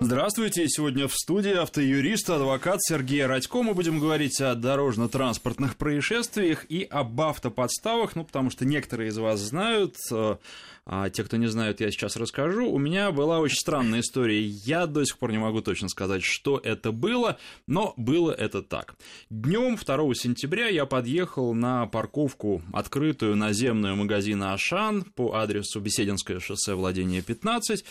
Здравствуйте, сегодня в студии автоюрист, адвокат Сергей Радько. Мы будем говорить о дорожно-транспортных происшествиях и об автоподставах, ну, потому что некоторые из вас знают, э, а те, кто не знают, я сейчас расскажу. У меня была очень странная история. Я до сих пор не могу точно сказать, что это было, но было это так. Днем 2 сентября я подъехал на парковку открытую наземную магазина «Ашан» по адресу Бесединское шоссе, владение 15,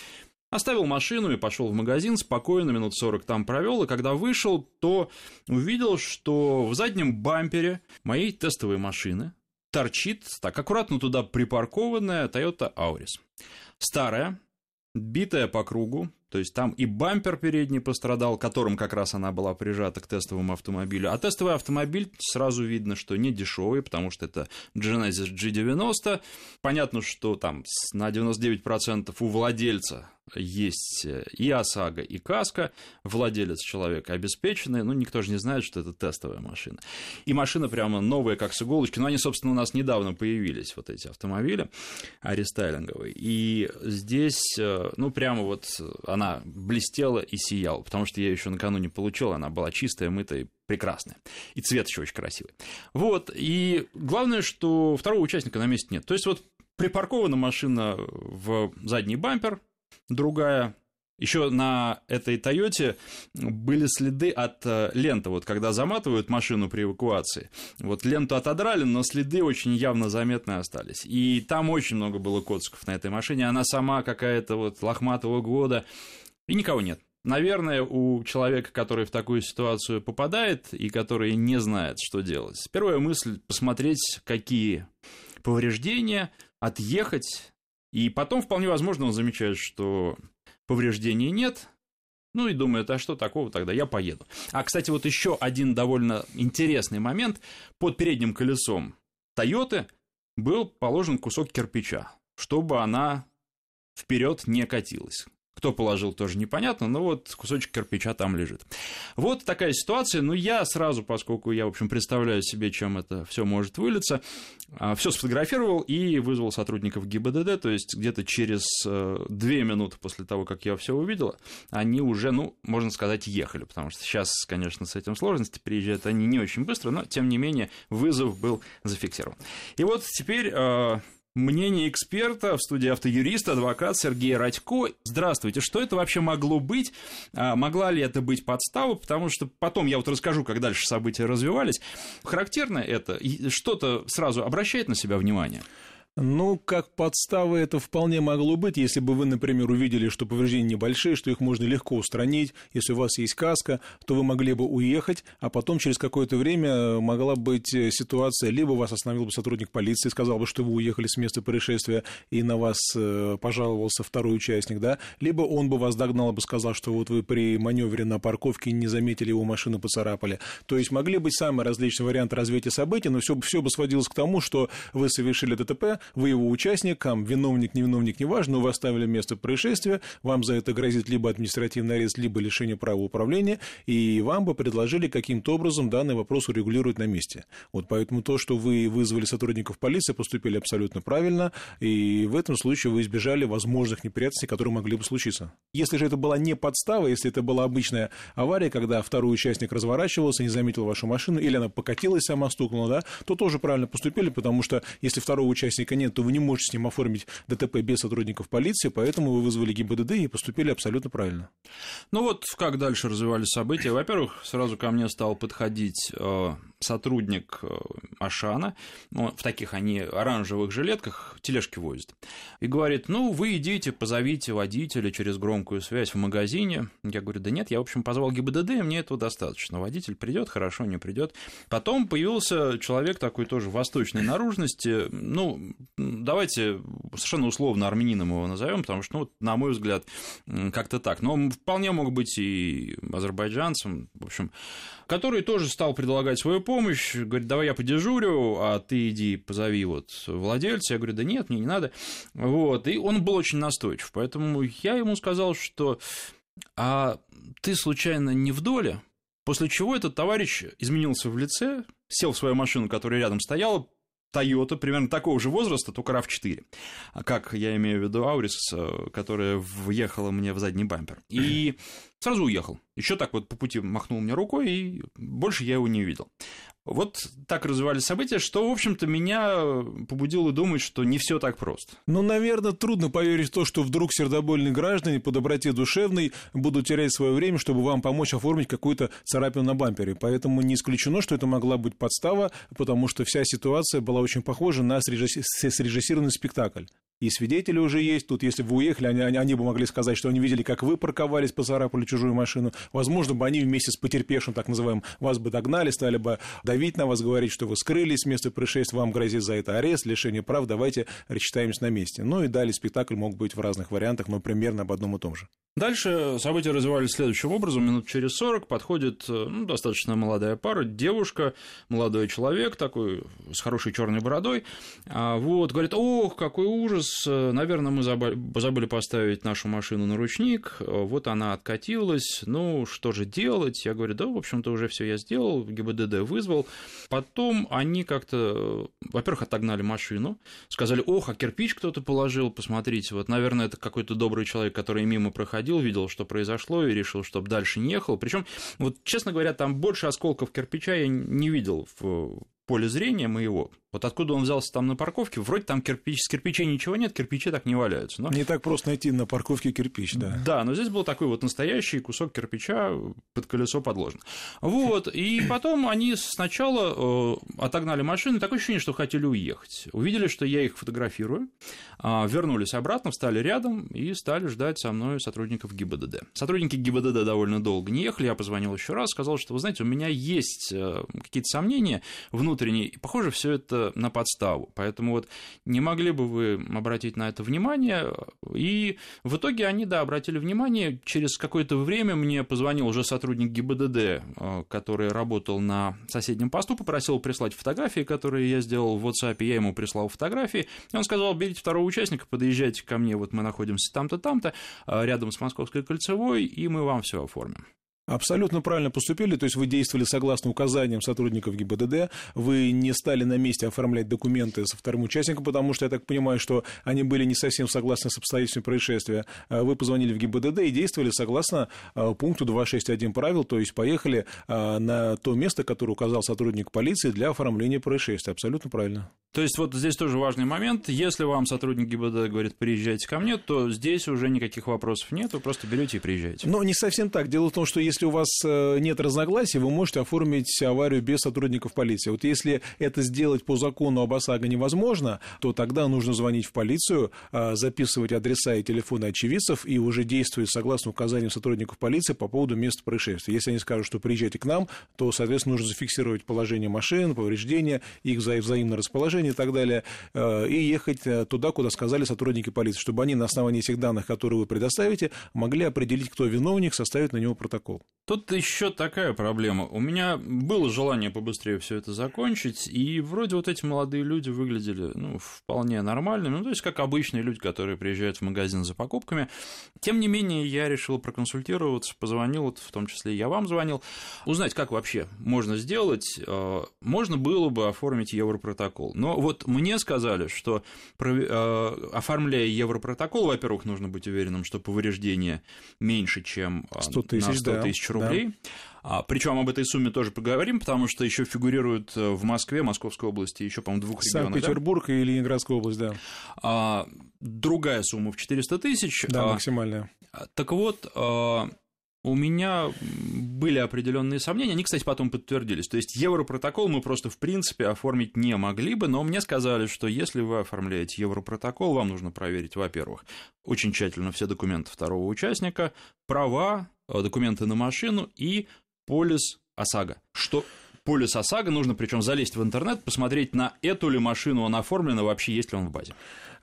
Оставил машину и пошел в магазин, спокойно, минут 40 там провел, и когда вышел, то увидел, что в заднем бампере моей тестовой машины торчит, так аккуратно туда припаркованная Toyota Auris. Старая, битая по кругу, то есть там и бампер передний пострадал, которым как раз она была прижата к тестовому автомобилю. А тестовый автомобиль сразу видно, что не дешевый, потому что это Genesis G90. Понятно, что там на 99% у владельца есть э, и ОСАГО, и КАСКО, владелец человека обеспеченный, ну, никто же не знает, что это тестовая машина. И машина прямо новая, как с иголочки, но они, собственно, у нас недавно появились, вот эти автомобили рестайлинговые, и здесь, э, ну, прямо вот она блестела и сияла, потому что я еще накануне получил, она была чистая, мытая, прекрасная. И цвет еще очень красивый. Вот, и главное, что второго участника на месте нет. То есть вот припаркована машина в задний бампер, другая. Еще на этой Тойоте были следы от э, ленты, вот когда заматывают машину при эвакуации. Вот ленту отодрали, но следы очень явно заметные остались. И там очень много было коцков на этой машине. Она сама какая-то вот лохматого года. И никого нет. Наверное, у человека, который в такую ситуацию попадает и который не знает, что делать, первая мысль посмотреть, какие повреждения, отъехать, и потом вполне возможно он замечает, что повреждений нет, ну и думает, а что такого тогда, я поеду. А, кстати, вот еще один довольно интересный момент. Под передним колесом Тойоты был положен кусок кирпича, чтобы она вперед не катилась. Кто положил, тоже непонятно, но вот кусочек кирпича там лежит. Вот такая ситуация. Ну, я сразу, поскольку я, в общем, представляю себе, чем это все может вылиться, а, все сфотографировал и вызвал сотрудников ГИБДД, то есть где-то через э, две минуты после того, как я все увидел, они уже, ну, можно сказать, ехали, потому что сейчас, конечно, с этим сложности, приезжают они не очень быстро, но, тем не менее, вызов был зафиксирован. И вот теперь э, Мнение эксперта в студии автоюрист, адвокат Сергей Радько. Здравствуйте, что это вообще могло быть? А, могла ли это быть подстава? Потому что потом я вот расскажу, как дальше события развивались. Характерно это? Что-то сразу обращает на себя внимание? Ну, как подстава это вполне могло быть, если бы вы, например, увидели, что повреждения небольшие, что их можно легко устранить, если у вас есть каска, то вы могли бы уехать, а потом через какое-то время могла быть э, ситуация, либо вас остановил бы сотрудник полиции, сказал бы, что вы уехали с места происшествия, и на вас э, пожаловался второй участник, да, либо он бы вас догнал бы сказал, что вот вы при маневре на парковке не заметили его машину, поцарапали. То есть могли быть самые различные варианты развития событий, но все, все бы сводилось к тому, что вы совершили ДТП, вы его участник, виновник, невиновник, неважно, но вы оставили место происшествия, вам за это грозит либо административный арест, либо лишение права управления, и вам бы предложили каким-то образом данный вопрос урегулировать на месте. Вот поэтому то, что вы вызвали сотрудников полиции, поступили абсолютно правильно, и в этом случае вы избежали возможных неприятностей, которые могли бы случиться. Если же это была не подстава, если это была обычная авария, когда второй участник разворачивался, не заметил вашу машину, или она покатилась, сама стукнула, да, то тоже правильно поступили, потому что если второго участника нет, то вы не можете с ним оформить ДТП без сотрудников полиции, поэтому вы вызвали ГИБДД и поступили абсолютно правильно. Ну вот как дальше развивались события. Во-первых, сразу ко мне стал подходить э, сотрудник э, Ашана, ну, в таких они оранжевых жилетках тележки возят, и говорит, ну, вы идите, позовите водителя через громкую связь в магазине. Я говорю, да нет, я, в общем, позвал ГИБДД, и мне этого достаточно. Водитель придет, хорошо, не придет. Потом появился человек такой тоже восточной наружности, ну, давайте совершенно условно армянином его назовем, потому что, ну, на мой взгляд, как-то так. Но он вполне мог быть и азербайджанцем, в общем, который тоже стал предлагать свою помощь, говорит, давай я подежурю, а ты иди позови вот владельца. Я говорю, да нет, мне не надо. Вот, и он был очень настойчив, поэтому я ему сказал, что а ты случайно не в доле? После чего этот товарищ изменился в лице, сел в свою машину, которая рядом стояла, Toyota примерно такого же возраста, только RAV4. Как я имею в виду Аурис, которая въехала мне в задний бампер. И сразу уехал. Еще так вот по пути махнул мне рукой, и больше я его не увидел. Вот так развивались события, что, в общем-то, меня побудило думать, что не все так просто. Ну, наверное, трудно поверить в то, что вдруг сердобольные граждане по доброте душевной будут терять свое время, чтобы вам помочь оформить какую-то царапину на бампере. Поэтому не исключено, что это могла быть подстава, потому что вся ситуация была очень похожа на срежиссированный спектакль и свидетели уже есть. Тут, если бы вы уехали, они, они, они бы могли сказать, что они видели, как вы парковались, поцарапали чужую машину. Возможно, бы они вместе с потерпевшим, так называемым, вас бы догнали, стали бы давить на вас, говорить, что вы скрылись с места происшествия, вам грозит за это арест, лишение прав, давайте рассчитаемся на месте. Ну и далее спектакль мог быть в разных вариантах, но примерно об одном и том же. Дальше события развивались следующим образом. Минут через 40 подходит э, ну, достаточно молодая пара, девушка, молодой человек такой с хорошей черной бородой. А, вот, говорит, ох, какой ужас, наверное, мы забыли поставить нашу машину на ручник, вот она откатилась, ну, что же делать? Я говорю, да, в общем-то, уже все я сделал, ГИБДД вызвал. Потом они как-то, во-первых, отогнали машину, сказали, ох, а кирпич кто-то положил, посмотрите, вот, наверное, это какой-то добрый человек, который мимо проходил ходил, видел, что произошло, и решил, чтобы дальше не ехал. Причем, вот, честно говоря, там больше осколков кирпича я не видел в поле зрения моего. Вот откуда он взялся там на парковке, вроде там кирпич, с кирпичей ничего нет, кирпичи так не валяются. Но... Не так просто найти на парковке кирпич, да. Да, но здесь был такой вот настоящий кусок кирпича под колесо подложен. Вот, и потом они сначала э, отогнали машину, такое ощущение, что хотели уехать. Увидели, что я их фотографирую, э, вернулись обратно, встали рядом и стали ждать со мной сотрудников ГИБДД. Сотрудники ГИБДД довольно долго не ехали, я позвонил еще раз, сказал, что, вы знаете, у меня есть э, какие-то сомнения внутренние, и, похоже, все это на подставу. Поэтому вот не могли бы вы обратить на это внимание? И в итоге они, да, обратили внимание. Через какое-то время мне позвонил уже сотрудник ГИБДД, э, который работал на соседнем посту, попросил прислать фотографии, которые я сделал в WhatsApp, я ему прислал фотографии, и он сказал, берите второго участника, подъезжайте ко мне, вот мы находимся там-то, там-то, э, рядом с Московской кольцевой, и мы вам все оформим. Абсолютно правильно поступили, то есть вы действовали согласно указаниям сотрудников ГИБДД, вы не стали на месте оформлять документы со вторым участником, потому что я так понимаю, что они были не совсем согласны с обстоятельствами происшествия. А вы позвонили в ГИБДД и действовали согласно а, пункту 261 правил, то есть поехали а, на то место, которое указал сотрудник полиции для оформления происшествия. Абсолютно правильно. То есть вот здесь тоже важный момент. Если вам сотрудник ГИБДД говорит, приезжайте ко мне, то здесь уже никаких вопросов нет, вы просто берете и приезжаете. Но не совсем так. Дело в том, что если у вас э, нет разногласий, вы можете оформить аварию без сотрудников полиции. Вот если это сделать по закону об ОСАГО невозможно, то тогда нужно звонить в полицию, э, записывать адреса и телефоны очевидцев и уже действовать согласно указаниям сотрудников полиции по поводу места происшествия. Если они скажут, что приезжайте к нам, то, соответственно, нужно зафиксировать положение машин, повреждения, их взаимное расположение и так далее, э, и ехать туда, куда сказали сотрудники полиции, чтобы они на основании этих данных, которые вы предоставите, могли определить, кто виновник, составить на него протокол. Тут еще такая проблема. У меня было желание побыстрее все это закончить, и вроде вот эти молодые люди выглядели ну, вполне нормальными, ну, то есть как обычные люди, которые приезжают в магазин за покупками. Тем не менее, я решил проконсультироваться, позвонил, вот в том числе я вам звонил, узнать, как вообще можно сделать. Э, можно было бы оформить европротокол, но вот мне сказали, что э, оформляя Европротокол, во-первых, нужно быть уверенным, что повреждение меньше, чем 100 э, тысяч, 100 тысяч да, рублей. Да. А, Причем об этой сумме тоже поговорим, потому что еще фигурирует э, в Москве, Московской области, еще, по-моему, двух регионах. Санкт-Петербург да? и Ленинградская область, да. А, другая сумма в 400 тысяч. Да, а, максимальная. Так вот, а, у меня были определенные сомнения, они, кстати, потом подтвердились. То есть Европротокол мы просто в принципе оформить не могли бы, но мне сказали, что если вы оформляете Европротокол, вам нужно проверить, во-первых, очень тщательно все документы второго участника, права, э, документы на машину и полис ОСАГО. Что полис ОСАГО нужно причем залезть в интернет, посмотреть, на эту ли машину он оформлен, и вообще есть ли он в базе.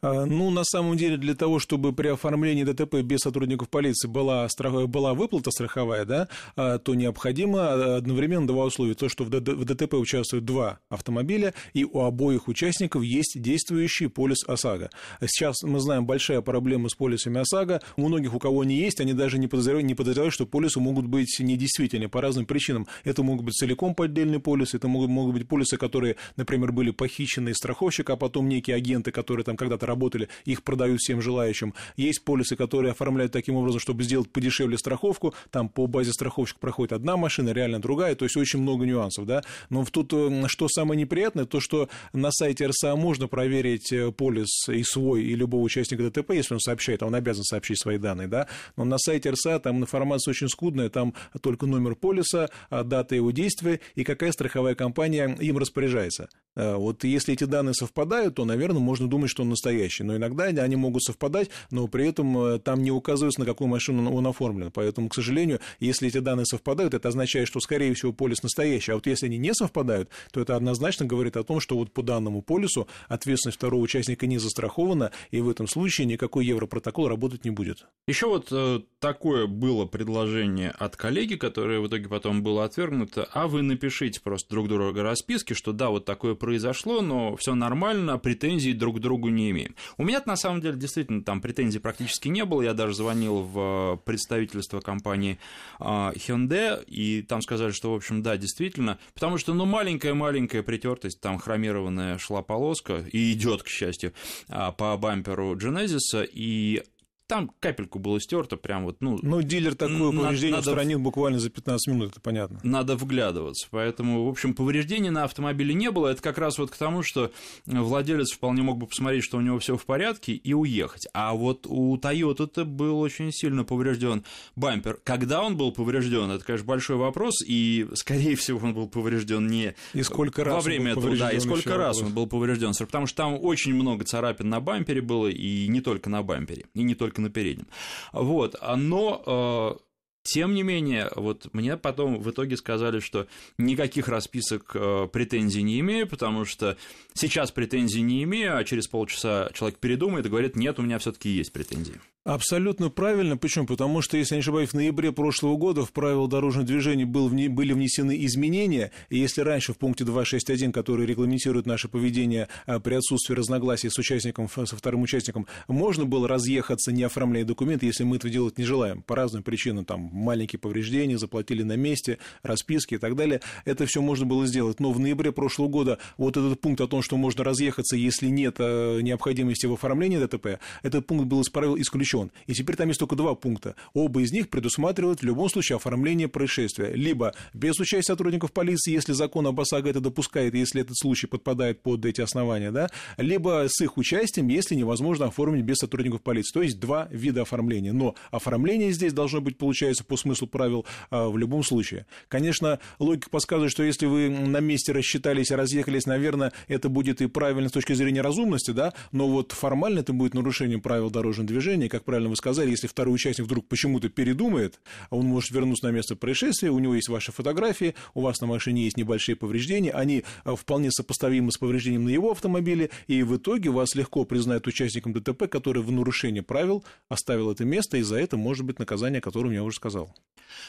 А, ну, на самом деле, для того, чтобы при оформлении ДТП без сотрудников полиции была, страх... была выплата страховая, да, а, то необходимо одновременно два условия. То, что в ДТП участвуют два автомобиля, и у обоих участников есть действующий полис ОСАГО. Сейчас мы знаем большая проблема с полисами ОСАГО. У многих, у кого они есть, они даже не подозревают, не подозревают что полисы могут быть недействительны по разным причинам. Это могут быть целиком поддельные полисы, это могут, могут быть полисы, которые, например, были похищены из страховщика, а потом некие агенты, которые там когда-то работали, их продают всем желающим. Есть полисы, которые оформляют таким образом, чтобы сделать подешевле страховку, там по базе страховщика проходит одна машина, реально другая, то есть очень много нюансов, да. Но тут э, что самое неприятное, то, что на сайте РСА можно проверить э, полис и свой, и любого участника ДТП, если он сообщает, а он обязан сообщить свои данные, да, но на сайте РСА там информация очень скудная, там только номер полиса, а дата его действия и какая страховая компания им распоряжается. Э, вот если эти данные совпадают, то, наверное, можно думать, что он настоящий. Но иногда они могут совпадать, но при этом э, там не указывается, на какую машину он оформлен. Поэтому, к сожалению, если эти данные совпадают, это означает, что, скорее всего, полис настоящий. А вот если они не совпадают, то это однозначно говорит о том, что вот по данному полису ответственность второго участника не застрахована, и в этом случае никакой европротокол работать не будет. Еще вот э, такое было предложение от коллеги, которое в итоге потом было отвергнуто, а вы напишите просто друг другу расписки, что да, вот такое произошло, но все нормально, претензий друг к другу не имеем. У меня на самом деле действительно там претензий практически не было. Я даже звонил в представительство компании а, Hyundai, и там сказали, что, в общем, да, действительно, потому что, ну, маленькая-маленькая притертость, там хромированная шла полоска, и идет, к счастью, а, по бамперу Genesis, и там капельку было стерто, прям вот, ну... Ну, дилер такое повреждение надо, устранил буквально за 15 минут, это понятно. Надо вглядываться, поэтому, в общем, повреждений на автомобиле не было, это как раз вот к тому, что владелец вполне мог бы посмотреть, что у него все в порядке, и уехать. А вот у Toyota это был очень сильно поврежден бампер. Когда он был поврежден, это, конечно, большой вопрос, и, скорее всего, он был поврежден не и сколько раз во время этого, да, и сколько раз вопрос. он был поврежден, потому что там очень много царапин на бампере было, и не только на бампере, и не только на переднем. Вот, но э, тем не менее, вот мне потом в итоге сказали, что никаких расписок э, претензий не имею, потому что сейчас претензий не имею, а через полчаса человек передумает и говорит, нет, у меня все таки есть претензии. Абсолютно правильно. Почему? Потому что, если я не ошибаюсь, в ноябре прошлого года в правила дорожного движения был, были внесены изменения. И если раньше в пункте 2.6.1, который регламентирует наше поведение а, при отсутствии разногласий с участником, со вторым участником, можно было разъехаться, не оформляя документы, если мы этого делать не желаем. По разным причинам, там, маленькие повреждения, заплатили на месте, расписки и так далее. Это все можно было сделать. Но в ноябре прошлого года вот этот пункт о том, что можно разъехаться, если нет а, необходимости в оформлении ДТП, этот пункт был из правил исключен исключен. И теперь там есть только два пункта. Оба из них предусматривают в любом случае оформление происшествия. Либо без участия сотрудников полиции, если закон об ОСАГО это допускает, если этот случай подпадает под эти основания, да, либо с их участием, если невозможно оформить без сотрудников полиции. То есть два вида оформления. Но оформление здесь должно быть, получается, по смыслу правил а, в любом случае. Конечно, логика подсказывает, что если вы на месте рассчитались и разъехались, наверное, это будет и правильно с точки зрения разумности, да, но вот формально это будет нарушением правил дорожного движения, как правильно вы сказали, если второй участник вдруг почему-то передумает, он может вернуться на место происшествия, у него есть ваши фотографии, у вас на машине есть небольшие повреждения, они а, вполне сопоставимы с повреждением на его автомобиле, и в итоге вас легко признают участником ДТП, который в нарушении правил оставил это место, и за это может быть наказание, о котором я уже сказал.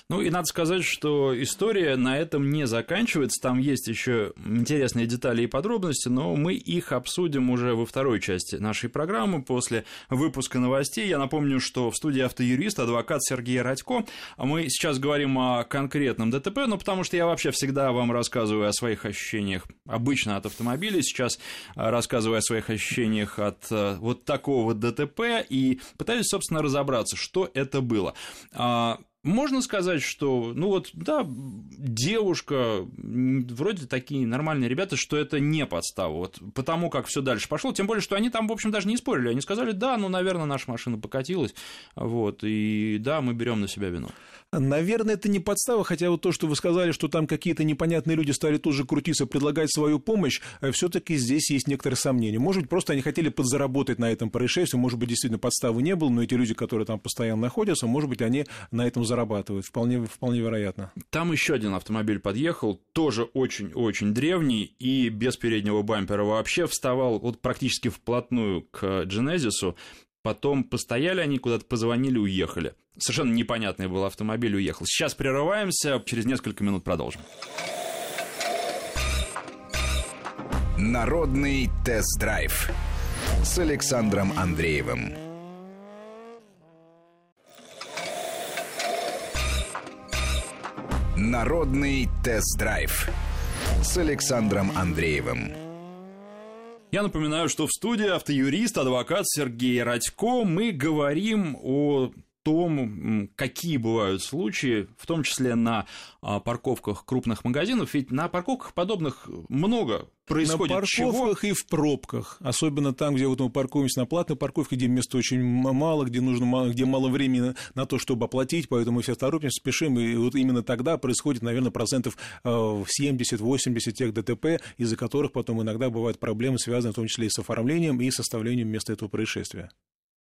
Ну и надо сказать, что история на этом не заканчивается, там есть еще интересные детали и подробности, но мы их обсудим уже во второй части нашей программы после выпуска новостей. Я напомню, что в студии автоюрист, адвокат Сергей Радько. Мы сейчас говорим о конкретном ДТП, ну, потому что я вообще всегда вам рассказываю о своих ощущениях обычно от автомобиля, сейчас рассказываю о своих ощущениях от э, вот такого ДТП и пытаюсь, собственно, разобраться, что это было. Можно сказать, что, ну вот, да, девушка, вроде такие нормальные ребята, что это не подстава, вот потому как все дальше пошло, тем более, что они там, в общем, даже не спорили, они сказали, да, ну, наверное, наша машина покатилась, вот, и да, мы берем на себя вину. Наверное, это не подстава, хотя вот то, что вы сказали, что там какие-то непонятные люди стали тоже крутиться, предлагать свою помощь, э, все-таки здесь есть некоторые сомнения. Может быть, просто они хотели подзаработать на этом происшествии, может быть, действительно подставы не было, но эти люди, которые там постоянно находятся, может быть, они на этом зарабатывают. Вполне, вполне вероятно. Там еще один автомобиль подъехал, тоже очень-очень древний и без переднего бампера вообще вставал вот практически вплотную к Genesis. Потом постояли они, куда-то позвонили, уехали. Совершенно непонятный был автомобиль, уехал. Сейчас прерываемся, через несколько минут продолжим. Народный тест-драйв с Александром Андреевым. Народный тест-драйв с Александром Андреевым. Я напоминаю, что в студии автоюрист, адвокат Сергей Радько. Мы говорим о том, какие бывают случаи, в том числе на а, парковках крупных магазинов, ведь на парковках подобных много происходит На парковках чего? и в пробках, особенно там, где вот мы паркуемся на платной парковке, где места очень мало, где нужно где мало времени на то, чтобы оплатить, поэтому мы все торопимся, спешим, и вот именно тогда происходит, наверное, процентов 70-80 э, тех ДТП, из-за которых потом иногда бывают проблемы, связанные в том числе и с оформлением и составлением места этого происшествия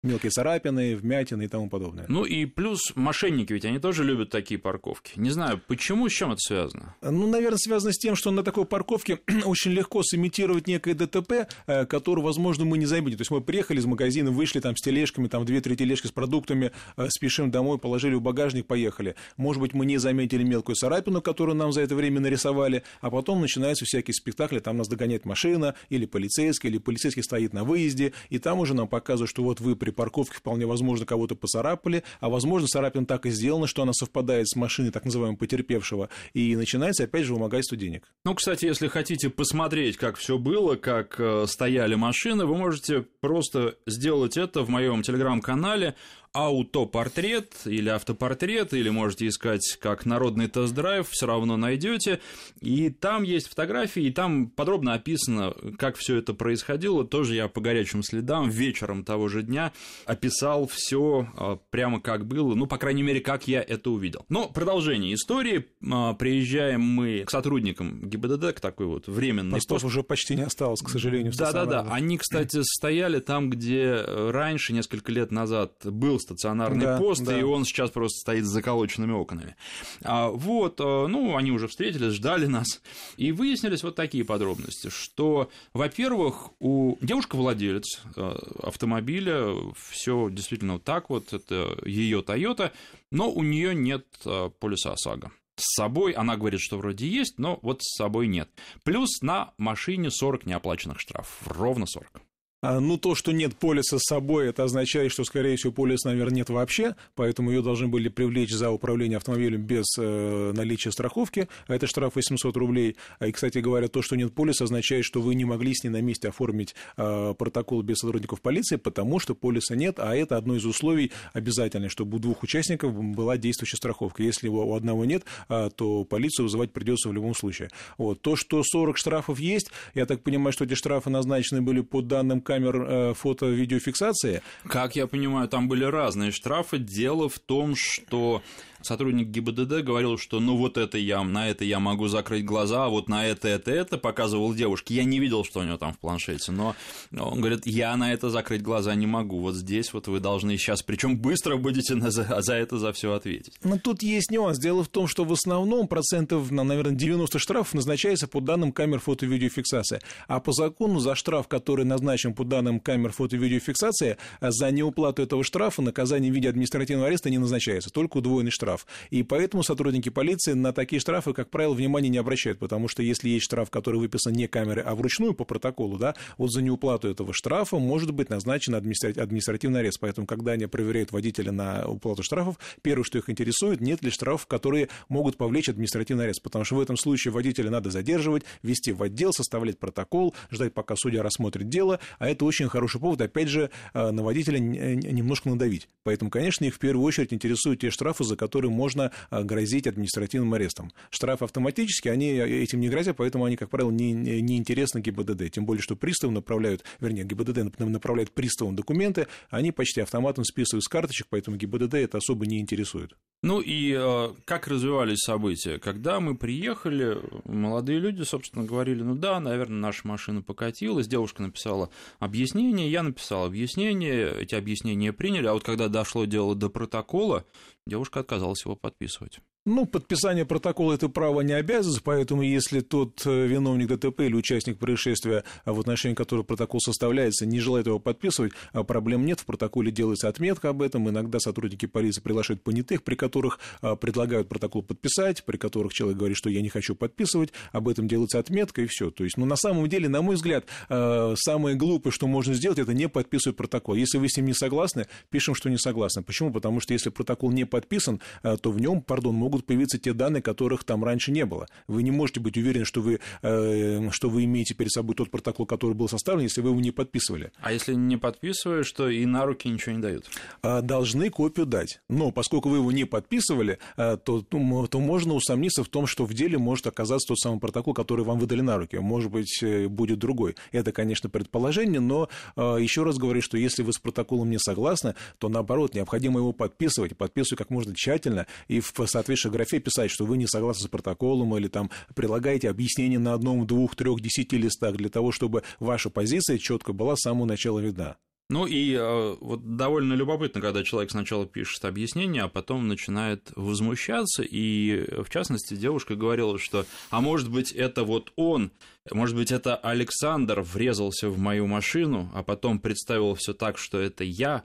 мелкие царапины, вмятины и тому подобное. Ну и плюс мошенники, ведь они тоже любят такие парковки. Не знаю, почему, с чем это связано? Ну, наверное, связано с тем, что на такой парковке очень легко сымитировать некое ДТП, э, которое, возможно, мы не заметим. То есть мы приехали из магазина, вышли там с тележками, там две-три тележки с продуктами, э, спешим домой, положили в багажник, поехали. Может быть, мы не заметили мелкую царапину, которую нам за это время нарисовали, а потом начинаются всякие спектакли, там нас догоняет машина, или полицейский, или полицейский стоит на выезде, и там уже нам показывают, что вот вы при парковке вполне возможно кого-то поцарапали, а возможно царапина так и сделана, что она совпадает с машиной так называемого потерпевшего, и начинается опять же вымогательство денег. Ну, кстати, если хотите посмотреть, как все было, как э, стояли машины, вы можете просто сделать это в моем телеграм-канале аутопортрет или автопортрет, или можете искать как народный тест-драйв, все равно найдете. И там есть фотографии, и там подробно описано, как все это происходило. Тоже я по горячим следам вечером того же дня описал все а, прямо как было, ну, по крайней мере, как я это увидел. Но продолжение истории. А, приезжаем мы к сотрудникам ГИБДД, к такой вот временной... Постов уже почти не осталось, к сожалению. Да-да-да. Они, кстати, стояли там, где раньше, несколько лет назад, был стационарный да, пост, да. и он сейчас просто стоит с заколоченными окнами. А, вот, э, ну, они уже встретились, ждали нас, и выяснились вот такие подробности, что, во-первых, у девушка-владелец э, автомобиля, все действительно вот так вот, это ее Toyota, но у нее нет э, полиса ОСАГО. С собой она говорит, что вроде есть, но вот с собой нет. Плюс на машине 40 неоплаченных штрафов, ровно 40. А, ну, то, что нет полиса с собой, это означает, что, скорее всего, полиса, наверное, нет вообще, поэтому ее должны были привлечь за управление автомобилем без э, наличия страховки, а это штраф 800 рублей. А, и, кстати говоря, то, что нет полиса, означает, что вы не могли с ней на месте оформить э, протокол без сотрудников полиции, потому что полиса нет, а это одно из условий обязательное, чтобы у двух участников была действующая страховка. Если у одного нет, э, то полицию вызывать придется в любом случае. Вот. То, что 40 штрафов есть, я так понимаю, что эти штрафы назначены были по данным камер э, фото-видеофиксации. Как я понимаю, там были разные штрафы. Дело в том, что сотрудник ГИБДД говорил, что ну вот это я, на это я могу закрыть глаза, а вот на это, это, это, показывал девушке. Я не видел, что у него там в планшете, но он говорит, я на это закрыть глаза не могу. Вот здесь вот вы должны сейчас, причем быстро будете на, за, за это за все ответить. Но тут есть нюанс. Дело в том, что в основном процентов, наверное, 90 штрафов назначается по данным камер фото-видеофиксации. А по закону за штраф, который назначен по данным камер фото-видеофиксации, за неуплату этого штрафа наказание в виде административного ареста не назначается, только удвоенный штраф штраф. И поэтому сотрудники полиции на такие штрафы, как правило, внимания не обращают, потому что если есть штраф, который выписан не камерой, а вручную по протоколу, да, вот за неуплату этого штрафа может быть назначен административный арест. Поэтому, когда они проверяют водителя на уплату штрафов, первое, что их интересует, нет ли штрафов, которые могут повлечь административный арест. Потому что в этом случае водителя надо задерживать, вести в отдел, составлять протокол, ждать, пока судья рассмотрит дело. А это очень хороший повод, опять же, э, на водителя немножко надавить. Поэтому, конечно, их в первую очередь интересуют те штрафы, за которые которым можно а, грозить административным арестом. Штрафы автоматически, они этим не грозят, поэтому они, как правило, не, не интересны ГИБДД. Тем более, что приставы направляют, вернее, ГИБДД направляет приставам документы, они почти автоматом списывают с карточек, поэтому ГИБДД это особо не интересует. Ну и э, как развивались события? Когда мы приехали, молодые люди, собственно, говорили, ну да, наверное, наша машина покатилась, девушка написала объяснение, я написал объяснение, эти объяснения приняли, а вот когда дошло дело до протокола, девушка отказалась его подписывать. Ну, подписание протокола – это право не обязывает, поэтому если тот э, виновник ДТП или участник происшествия, а в отношении которого протокол составляется, не желает его подписывать, а проблем нет, в протоколе делается отметка об этом, иногда сотрудники полиции приглашают понятых, при которых а, предлагают протокол подписать, при которых человек говорит, что я не хочу подписывать, об этом делается отметка и все. То есть, ну, на самом деле, на мой взгляд, самое глупое, что можно сделать, это не подписывать протокол. Если вы с ним не согласны, пишем, что не согласны. Почему? Потому что если протокол не подписан, то в нем, пардон, могут могут появиться те данные, которых там раньше не было. Вы не можете быть уверены, что вы, э, что вы имеете перед собой тот протокол, который был составлен, если вы его не подписывали. А если не подписываешь, то и на руки ничего не дают? А, должны копию дать. Но поскольку вы его не подписывали, а, то, то можно усомниться в том, что в деле может оказаться тот самый протокол, который вам выдали на руки. Может быть, э, будет другой. Это, конечно, предположение, но а, еще раз говорю, что если вы с протоколом не согласны, то наоборот, необходимо его подписывать, подписывать как можно тщательно и в соответствии вашей графе писать, что вы не согласны с протоколом или там прилагаете объяснение на одном, двух, трех, десяти листах для того, чтобы ваша позиция четко была с самого начала видна. Ну и э, вот довольно любопытно, когда человек сначала пишет объяснение, а потом начинает возмущаться. И в частности девушка говорила, что а может быть это вот он, может быть это Александр врезался в мою машину, а потом представил все так, что это я.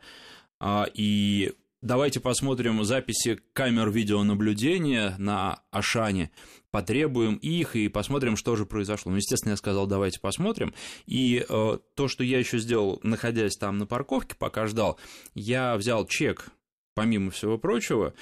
А, и Давайте посмотрим записи камер видеонаблюдения на Ашане, потребуем их и посмотрим, что же произошло. Ну, естественно, я сказал, давайте посмотрим. И э, то, что я еще сделал, находясь там на парковке, пока ждал, я взял чек помимо всего прочего,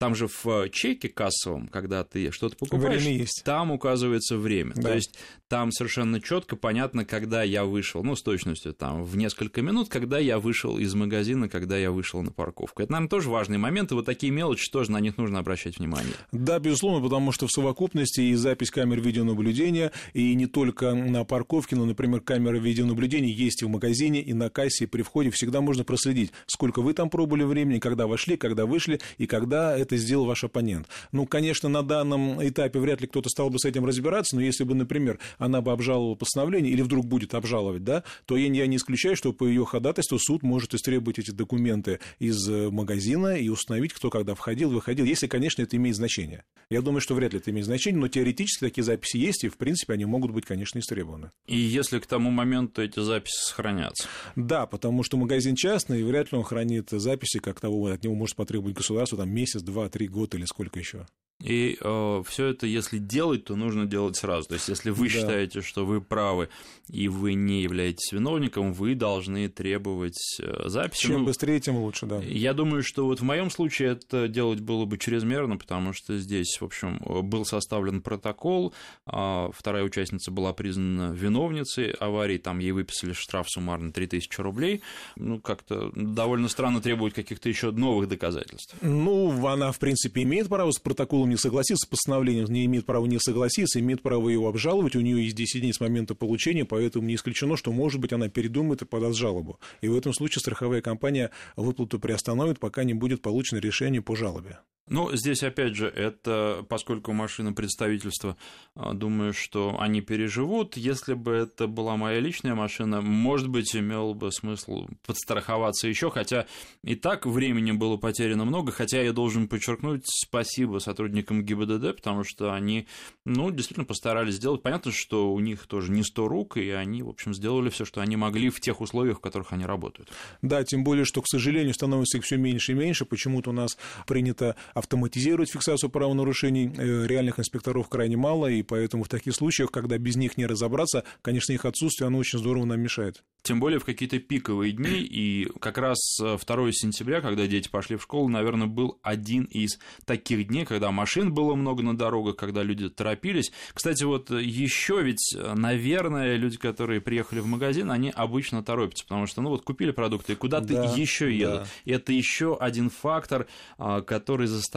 там же в чеке кассовом, когда ты что-то покупаешь, время есть. там указывается время. Да. То есть там совершенно четко понятно, когда я вышел, ну, с точностью там в несколько минут, когда я вышел из магазина, когда я вышел на парковку. Это, наверное, тоже важный момент, и вот такие мелочи тоже на них нужно обращать внимание. Да, безусловно, потому что в совокупности и запись камер видеонаблюдения, и не только на парковке, но, например, камеры видеонаблюдения есть и в магазине, и на кассе, и при входе. Всегда можно проследить, сколько вы там пробыли времени, когда вошли, когда вышли, и когда это сделал ваш оппонент. Ну, конечно, на данном этапе вряд ли кто-то стал бы с этим разбираться, но если бы, например, она бы обжаловала постановление или вдруг будет обжаловать, да, то я, я не исключаю, что по ее ходатайству суд может истребовать эти документы из э, магазина и установить, кто когда входил, выходил, если, конечно, это имеет значение. Я думаю, что вряд ли это имеет значение, но теоретически такие записи есть, и, в принципе, они могут быть, конечно, истребованы. И если к тому моменту эти записи сохранятся? Да, потому что магазин частный, и вряд ли он хранит записи, как того от него может потребовать государство, там, месяц, два, три года или сколько еще. И э, все это, если делать, то нужно делать сразу. То есть, если вы да. считаете, что вы правы и вы не являетесь виновником, вы должны требовать э, записи. Чем ну, быстрее, тем лучше, да. Я думаю, что вот в моем случае это делать было бы чрезмерно, потому что здесь, в общем, был составлен протокол, а вторая участница была признана виновницей аварии, там ей выписали штраф суммарно 3000 рублей. Ну, как-то довольно странно требовать каких-то еще новых доказательств. Ну, она, в принципе, имеет право с протоколом не согласится с постановлением, не имеет права не согласиться, имеет право его обжаловать, у нее есть 10 дней с момента получения, поэтому не исключено, что, может быть, она передумает и подаст жалобу. И в этом случае страховая компания выплату приостановит, пока не будет получено решение по жалобе. Ну, здесь, опять же, это, поскольку машина представительства, а, думаю, что они переживут. Если бы это была моя личная машина, может быть, имел бы смысл подстраховаться еще, хотя и так времени было потеряно много, хотя я должен подчеркнуть спасибо сотрудникам ГИБДД, потому что они, ну, действительно постарались сделать. Понятно, что у них тоже не сто рук, и они, в общем, сделали все, что они могли в тех условиях, в которых они работают. Да, тем более, что, к сожалению, становится их все меньше и меньше. Почему-то у нас принято автоматизировать фиксацию правонарушений э, реальных инспекторов крайне мало, и поэтому в таких случаях, когда без них не разобраться, конечно, их отсутствие, оно очень здорово нам мешает. Тем более в какие-то пиковые дни, и как раз 2 э, сентября, когда дети пошли в школу, наверное, был один из таких дней, когда машин было много на дорогах, когда люди торопились. Кстати, вот еще ведь, наверное, люди, которые приехали в магазин, они обычно торопятся, потому что, ну вот, купили продукты, и куда-то да, еще едут. Да. Это еще один фактор, а, который заставляет,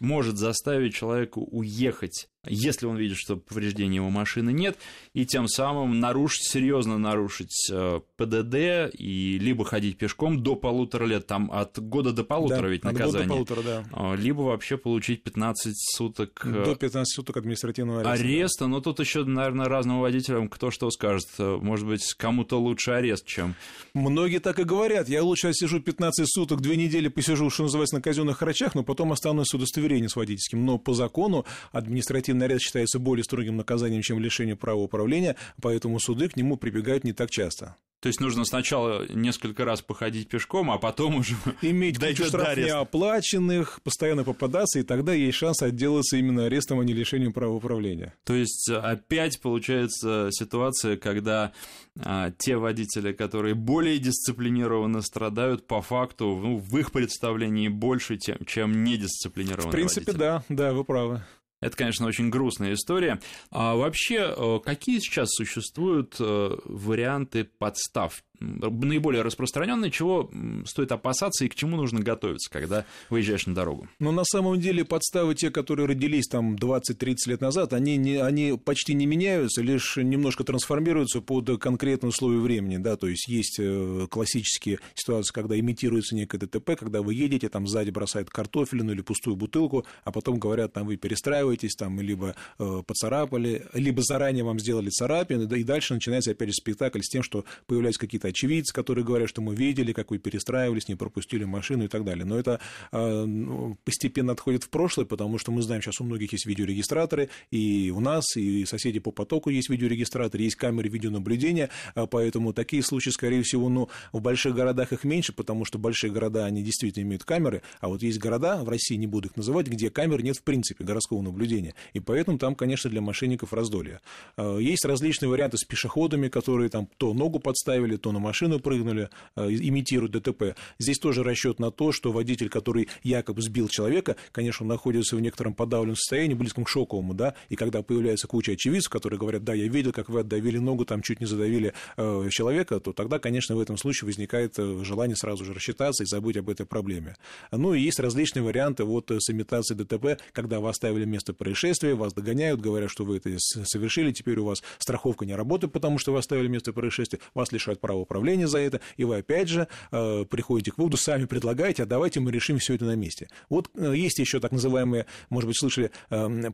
может заставить человека уехать если он видит, что повреждения его машины нет, и тем самым нарушить, серьезно нарушить э, ПДД и либо ходить пешком до полутора лет, там от года до полутора да, ведь наказание, от года до полутора, да. А, либо вообще получить 15 суток э, до 15 суток административного ареста. Ареста, но тут еще, наверное, разным водителям кто что скажет. Может быть, кому-то лучше арест, чем... Многие так и говорят. Я лучше сижу 15 суток, две недели посижу, что называется, на казенных харчах, но потом останусь с удостоверением с водительским. Но по закону административный административный арест считается более строгим наказанием, чем лишение права управления, поэтому суды к нему прибегают не так часто. То есть нужно сначала несколько раз походить пешком, а потом уже иметь кучу штрафов неоплаченных, постоянно попадаться, и тогда есть шанс отделаться именно арестом, а не лишением права управления. То есть опять получается ситуация, когда а, те водители, которые более дисциплинированно страдают, по факту ну, в их представлении больше, тем, чем недисциплинированные В принципе, водители. да, да, вы правы. Это, конечно, очень грустная история. А вообще, э, какие сейчас существуют э, варианты подстав наиболее распространенное, чего стоит опасаться и к чему нужно готовиться, когда выезжаешь на дорогу? Ну, на самом деле, подставы те, которые родились там 20-30 лет назад, они, не, они почти не меняются, лишь немножко трансформируются под конкретные условия времени, да, то есть есть э, классические ситуации, когда имитируется некое ДТП, когда вы едете, там сзади бросают картофелину или пустую бутылку, а потом говорят, там вы перестраиваетесь, там, либо э, поцарапали, либо заранее вам сделали царапины, да, и дальше начинается опять же спектакль с тем, что появляются какие-то очевидцы, которые говорят, что мы видели, как вы перестраивались, не пропустили машину и так далее. Но это а, ну, постепенно отходит в прошлое, потому что мы знаем, сейчас у многих есть видеорегистраторы, и у нас, и соседи по потоку есть видеорегистраторы, есть камеры видеонаблюдения, а, поэтому такие случаи, скорее всего, ну, в больших городах их меньше, потому что большие города, они действительно имеют камеры, а вот есть города, в России не буду их называть, где камер нет в принципе, городского наблюдения, и поэтому там, конечно, для мошенников раздолье. А, есть различные варианты с пешеходами, которые там то ногу подставили, то на машину прыгнули, э, имитируют ДТП. Здесь тоже расчет на то, что водитель, который якобы сбил человека, конечно, находится в некотором подавленном состоянии, близком к шоковому, да, и когда появляется куча очевидцев, которые говорят, да, я видел, как вы отдавили ногу, там чуть не задавили э, человека, то тогда, конечно, в этом случае возникает э, желание сразу же рассчитаться и забыть об этой проблеме. Ну и есть различные варианты вот с имитацией ДТП, когда вы оставили место происшествия, вас догоняют, говорят, что вы это совершили, теперь у вас страховка не работает, потому что вы оставили место происшествия, вас лишают права управления за это, и вы опять же э, приходите к выводу, сами предлагаете, а давайте мы решим все это на месте. Вот э, есть еще так называемые, может быть, слышали, э,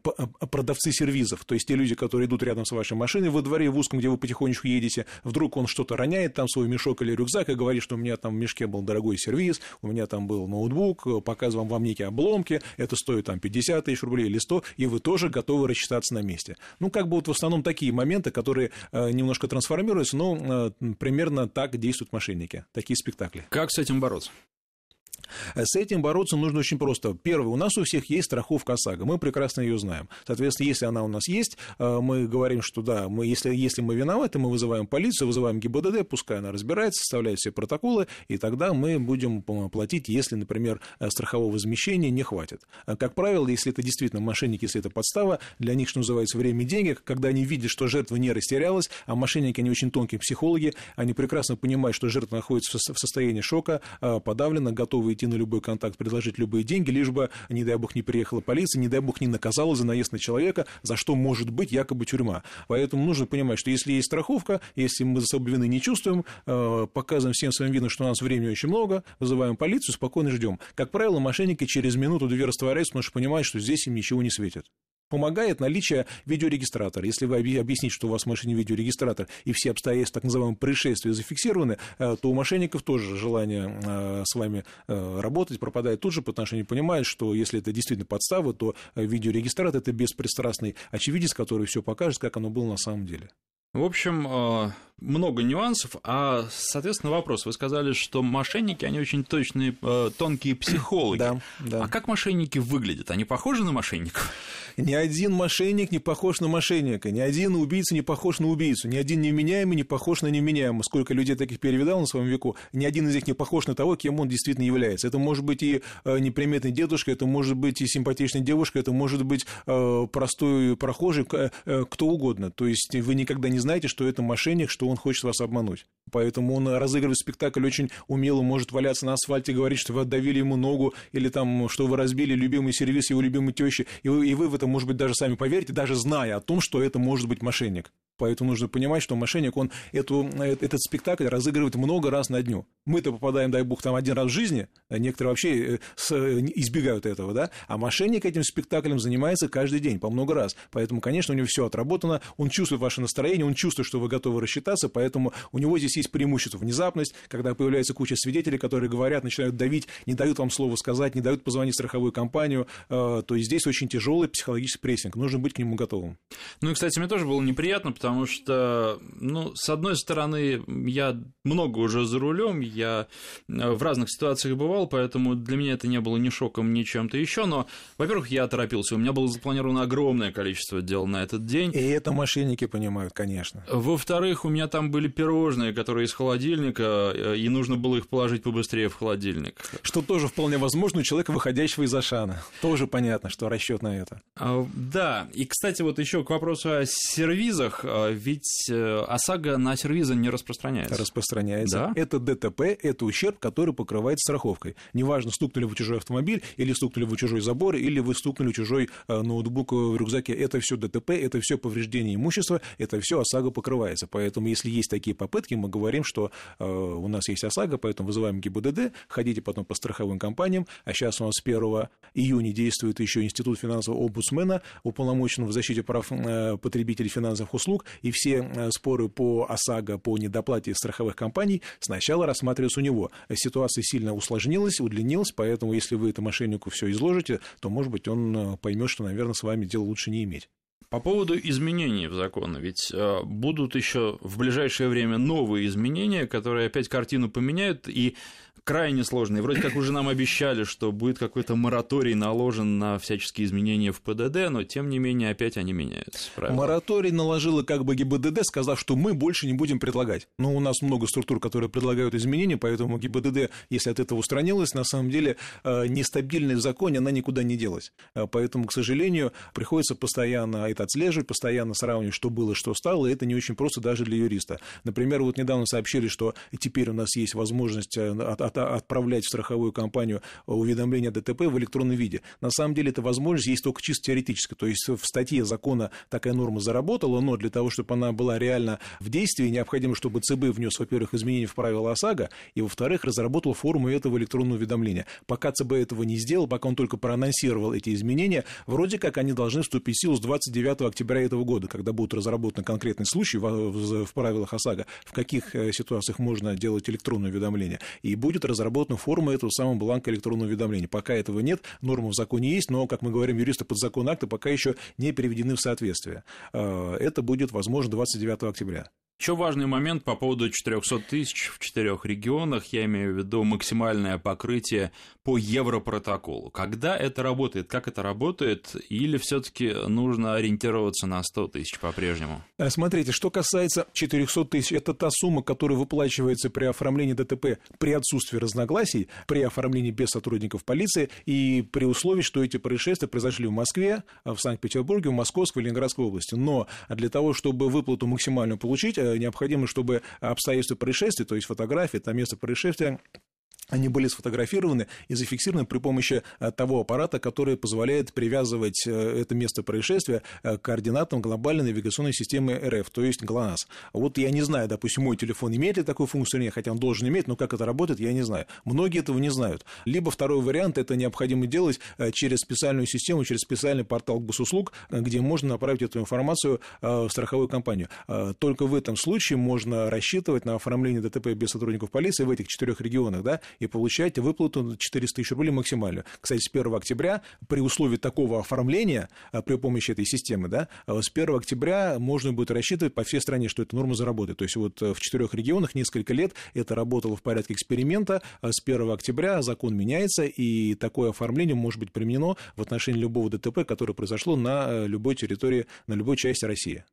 продавцы сервизов, то есть те люди, которые идут рядом с вашей машиной во дворе в узком, где вы потихонечку едете, вдруг он что-то роняет, там свой мешок или рюкзак, и говорит, что у меня там в мешке был дорогой сервиз, у меня там был ноутбук, показываем вам некие обломки, это стоит там 50 тысяч рублей или 100, и вы тоже готовы рассчитаться на месте. Ну, как бы вот в основном такие моменты, которые немножко трансформируются, но примерно так действуют мошенники, такие спектакли. Как с этим бороться? С этим бороться нужно очень просто. Первое, у нас у всех есть страховка ОСАГО, мы прекрасно ее знаем. Соответственно, если она у нас есть, э, мы говорим, что да, мы, если, если мы виноваты, мы вызываем полицию, вызываем ГИБДД, пускай она разбирается, составляет все протоколы, и тогда мы будем платить, если, например, э, страхового возмещения не хватит. Э, как правило, если это действительно мошенники, если это подстава, для них, что называется, время и деньги, когда они видят, что жертва не растерялась, а мошенники, они очень тонкие психологи, они прекрасно понимают, что жертва находится в состоянии шока, подавлена, готовы идти на любой контакт, предложить любые деньги, лишь бы, не дай бог, не приехала полиция, не дай бог, не наказала за наезд на человека, за что может быть якобы тюрьма. Поэтому нужно понимать, что если есть страховка, если мы за собой вины не чувствуем, э, показываем всем своим видом, что у нас времени очень много, вызываем полицию, спокойно ждем. Как правило, мошенники через минуту-две растворяются, потому что понимают, что здесь им ничего не светит. Помогает наличие видеорегистратора. Если вы объясните, что у вас в машине видеорегистратор и все обстоятельства так называемого происшествия зафиксированы, э, то у мошенников тоже желание э, с вами э, работать пропадает тут же, потому что они понимают, что если это действительно подстава, то видеорегистратор – это беспристрастный очевидец, который все покажет, как оно было на самом деле. В общем, много нюансов, а, соответственно, вопрос. Вы сказали, что мошенники, они очень точные, э, тонкие психологи. Да, да. А как мошенники выглядят? Они похожи на мошенников? Ни один мошенник не похож на мошенника, ни один убийца не похож на убийцу, ни один невменяемый не похож на невменяемого. Сколько людей таких перевидал на своем веку, ни один из них не похож на того, кем он действительно является. Это может быть и э, неприметный дедушка, это может быть и симпатичная девушка, это может быть э, простой прохожий, кто угодно. То есть вы никогда не знаете, что это мошенник, что он хочет вас обмануть. Поэтому он разыгрывает спектакль очень умело, может валяться на асфальте, говорить, что вы отдавили ему ногу, или там, что вы разбили любимый сервис его любимой тещи, и вы, и вы в это, может быть, даже сами поверите, даже зная о том, что это может быть мошенник. Поэтому нужно понимать, что мошенник, он эту, э, этот спектакль разыгрывает много раз на дню. Мы-то попадаем, дай бог, там один раз в жизни, а некоторые вообще э, э, избегают этого, да, а мошенник этим спектаклем занимается каждый день, по много раз. Поэтому, конечно, у него все отработано, он чувствует ваше настроение, он чувствует, что вы готовы рассчитаться, поэтому у него здесь есть преимущество, внезапность, когда появляется куча свидетелей, которые говорят, начинают давить, не дают вам слово сказать, не дают позвонить в страховую компанию, то есть здесь очень тяжелый психологический прессинг, нужно быть к нему готовым. Ну и, кстати, мне тоже было неприятно, потому потому что, ну, с одной стороны, я много уже за рулем, я э, в разных ситуациях бывал, поэтому для меня это не было ни шоком, ни чем-то еще, но, во-первых, я торопился, у меня было запланировано огромное количество дел на этот день. И это мошенники понимают, конечно. Во-вторых, у меня там были пирожные, которые из холодильника, э, и нужно было их положить побыстрее в холодильник. Что тоже вполне возможно у человека, выходящего из Ашана. Тоже понятно, что расчет на это. А, да, и, кстати, вот еще к вопросу о сервизах. А, ведь э, ОСАГО на сервизы не распространяется. Распространяется. Да? Это ДТП, это ущерб, который покрывается страховкой. Неважно, стукнули вы чужой автомобиль, или стукнули вы чужой забор, или вы стукнули чужой э, ноутбук в рюкзаке. Это все ДТП, это все повреждение имущества, это все ОСАГО покрывается. Поэтому, если есть такие попытки, мы говорим, что э, у нас есть ОСАГО, поэтому вызываем ГИБДД, ходите потом по страховым компаниям, а сейчас у нас с 1 июня действует еще Институт финансового омбудсмена, уполномоченного в защите прав потребителей финансовых услуг, и все э, споры по ОСАГО, по недоплате страховых компаний сначала рассматриваются у него. Ситуация сильно усложнилась, удлинилась, поэтому если вы это мошеннику все изложите, то, может быть, он э, поймет, что, наверное, с вами дело лучше не иметь. По поводу изменений в закон, ведь э, будут еще в ближайшее время новые изменения, которые опять картину поменяют, и крайне сложные. Вроде как уже нам обещали, что будет какой-то мораторий наложен на всяческие изменения в ПДД, но тем не менее опять они меняются. Правильно? Мораторий наложила как бы ГИБДД, сказав, что мы больше не будем предлагать. Но у нас много структур, которые предлагают изменения, поэтому ГИБДД, если от этого устранилась, на самом деле э, нестабильность в законе, она никуда не делась. Э, поэтому, к сожалению, приходится постоянно это отслеживать, постоянно сравнивать, что было, что стало, и это не очень просто даже для юриста. Например, вот недавно сообщили, что теперь у нас есть возможность э, от отправлять в страховую компанию уведомления ДТП в электронном виде. На самом деле эта возможность есть только чисто теоретически. То есть в статье закона такая норма заработала, но для того, чтобы она была реально в действии, необходимо, чтобы ЦБ внес, во-первых, изменения в правила ОСАГО, и, во-вторых, разработал форму этого электронного уведомления. Пока ЦБ этого не сделал, пока он только проанонсировал эти изменения, вроде как они должны вступить в силу с 29 октября этого года, когда будут разработаны конкретные случаи в, в правилах ОСАГО, в каких э, ситуациях можно делать электронное уведомление. И будет разработана форма этого самого бланка электронного уведомления. Пока этого нет, норма в законе есть, но, как мы говорим, юристы подзаконные акты пока еще не переведены в соответствие. А, это будет возможно 29 октября. Еще важный момент по поводу 400 тысяч в четырех регионах, я имею в виду максимальное покрытие по Европротоколу. Когда это работает, как это работает, или все-таки нужно ориентироваться на 100 тысяч по-прежнему? Э, смотрите, что касается 400 тысяч, это та сумма, которая выплачивается при оформлении ДТП при отсутствии разногласий, при оформлении без сотрудников полиции и при условии, что эти происшествия произошли в Москве, в Санкт-Петербурге, в Московской и Ленинградской области. Но для того, чтобы выплату максимальную получить, Э, необходимо, чтобы обстоятельства происшествия, то есть фотографии, там место происшествия, они были сфотографированы и зафиксированы при помощи э, того аппарата, который позволяет привязывать э, это место происшествия э, к координатам глобальной навигационной системы РФ, то есть ГЛОНАСС. Вот я не знаю, допустим, мой телефон имеет ли такую функцию или нет, хотя он должен иметь, но как это работает, я не знаю. Многие этого не знают. Либо второй вариант, это необходимо делать через специальную систему, через специальный портал госуслуг, где можно направить эту информацию в страховую компанию. Только в этом случае можно рассчитывать на оформление ДТП без сотрудников полиции в этих четырех регионах, да, и получаете выплату 400 тысяч рублей максимальную. Кстати, с 1 октября при условии такого оформления а, при помощи этой системы, да, а, с 1 октября можно будет рассчитывать по всей стране, что эта норма заработает. То есть вот э, в четырех регионах несколько лет это работало в порядке эксперимента. А с 1 октября закон меняется, и такое оформление может быть применено в отношении любого ДТП, которое произошло на э, любой территории, на любой части России.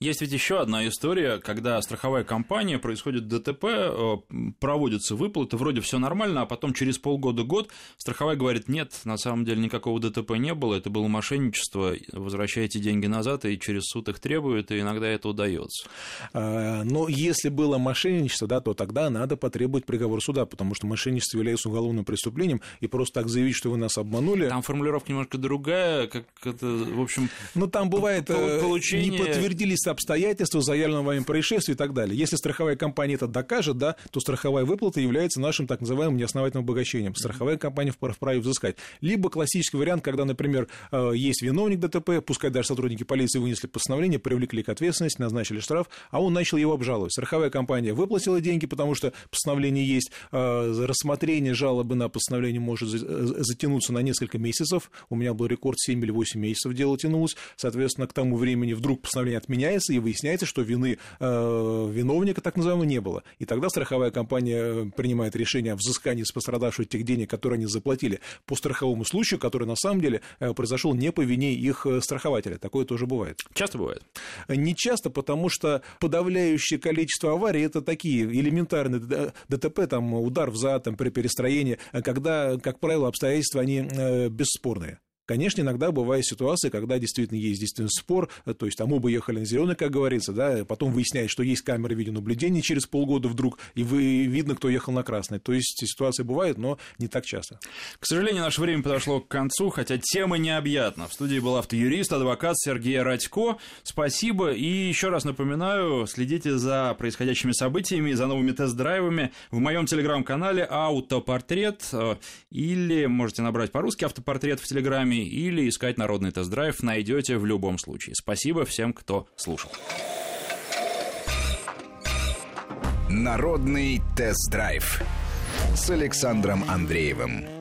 Есть ведь еще одна история, когда страховая компания, происходит ДТП, э, проводятся выплаты, вроде все нормально, а потом через полгода-год страховая говорит, нет, на самом деле никакого ДТП не было, это было мошенничество, возвращайте деньги назад, и через суд их требуют, и иногда это удается. А, но если было мошенничество, да, то тогда надо потребовать приговор суда, потому что мошенничество является уголовным преступлением, и просто так заявить, что вы нас обманули... Там формулировка немножко другая, как это, в общем... Ну, там бывает, э, получение... не подтвердились обстоятельства заявленного вами происшествия и так далее. Если страховая компания это докажет, да, то страховая выплата является нашим так называемым неосновательным обогащением. Страховая компания вправе взыскать. Либо классический вариант, когда, например, э, есть виновник ДТП, пускай даже сотрудники полиции вынесли постановление, привлекли к ответственности, назначили штраф, а он начал его обжаловать. Страховая компания выплатила деньги, потому что постановление есть, э, рассмотрение жалобы на постановление может затянуться на несколько месяцев. У меня был рекорд 7 или 8 месяцев дело тянулось. Соответственно, к тому времени вдруг постановление отменяется, и выясняется, что вины э, виновника так называемого не было. И тогда страховая компания принимает решение о взыскании с пострадавших тех денег, которые они заплатили по страховому случаю, который на самом деле э, произошел не по вине их э, страхователя. Такое тоже бывает. Часто бывает? Не часто, потому что подавляющее количество аварий это такие элементарные ДТП, там удар в зад, там, при перестроении, когда, как правило, обстоятельства они э, бесспорные. Конечно, иногда бывают ситуации, когда действительно есть действительно спор, то есть там оба ехали на зеленый, как говорится, да, потом выясняется, что есть камеры видеонаблюдения через полгода вдруг, и вы, видно, кто ехал на красный. То есть ситуации бывают, но не так часто. К сожалению, наше время подошло к концу, хотя тема необъятна. В студии был автоюрист, адвокат Сергей Радько. Спасибо. И еще раз напоминаю, следите за происходящими событиями, за новыми тест-драйвами в моем телеграм-канале «Автопортрет» э, или можете набрать по-русски «Автопортрет» в телеграме программе или искать народный тест-драйв найдете в любом случае. Спасибо всем, кто слушал. Народный тест-драйв с Александром Андреевым.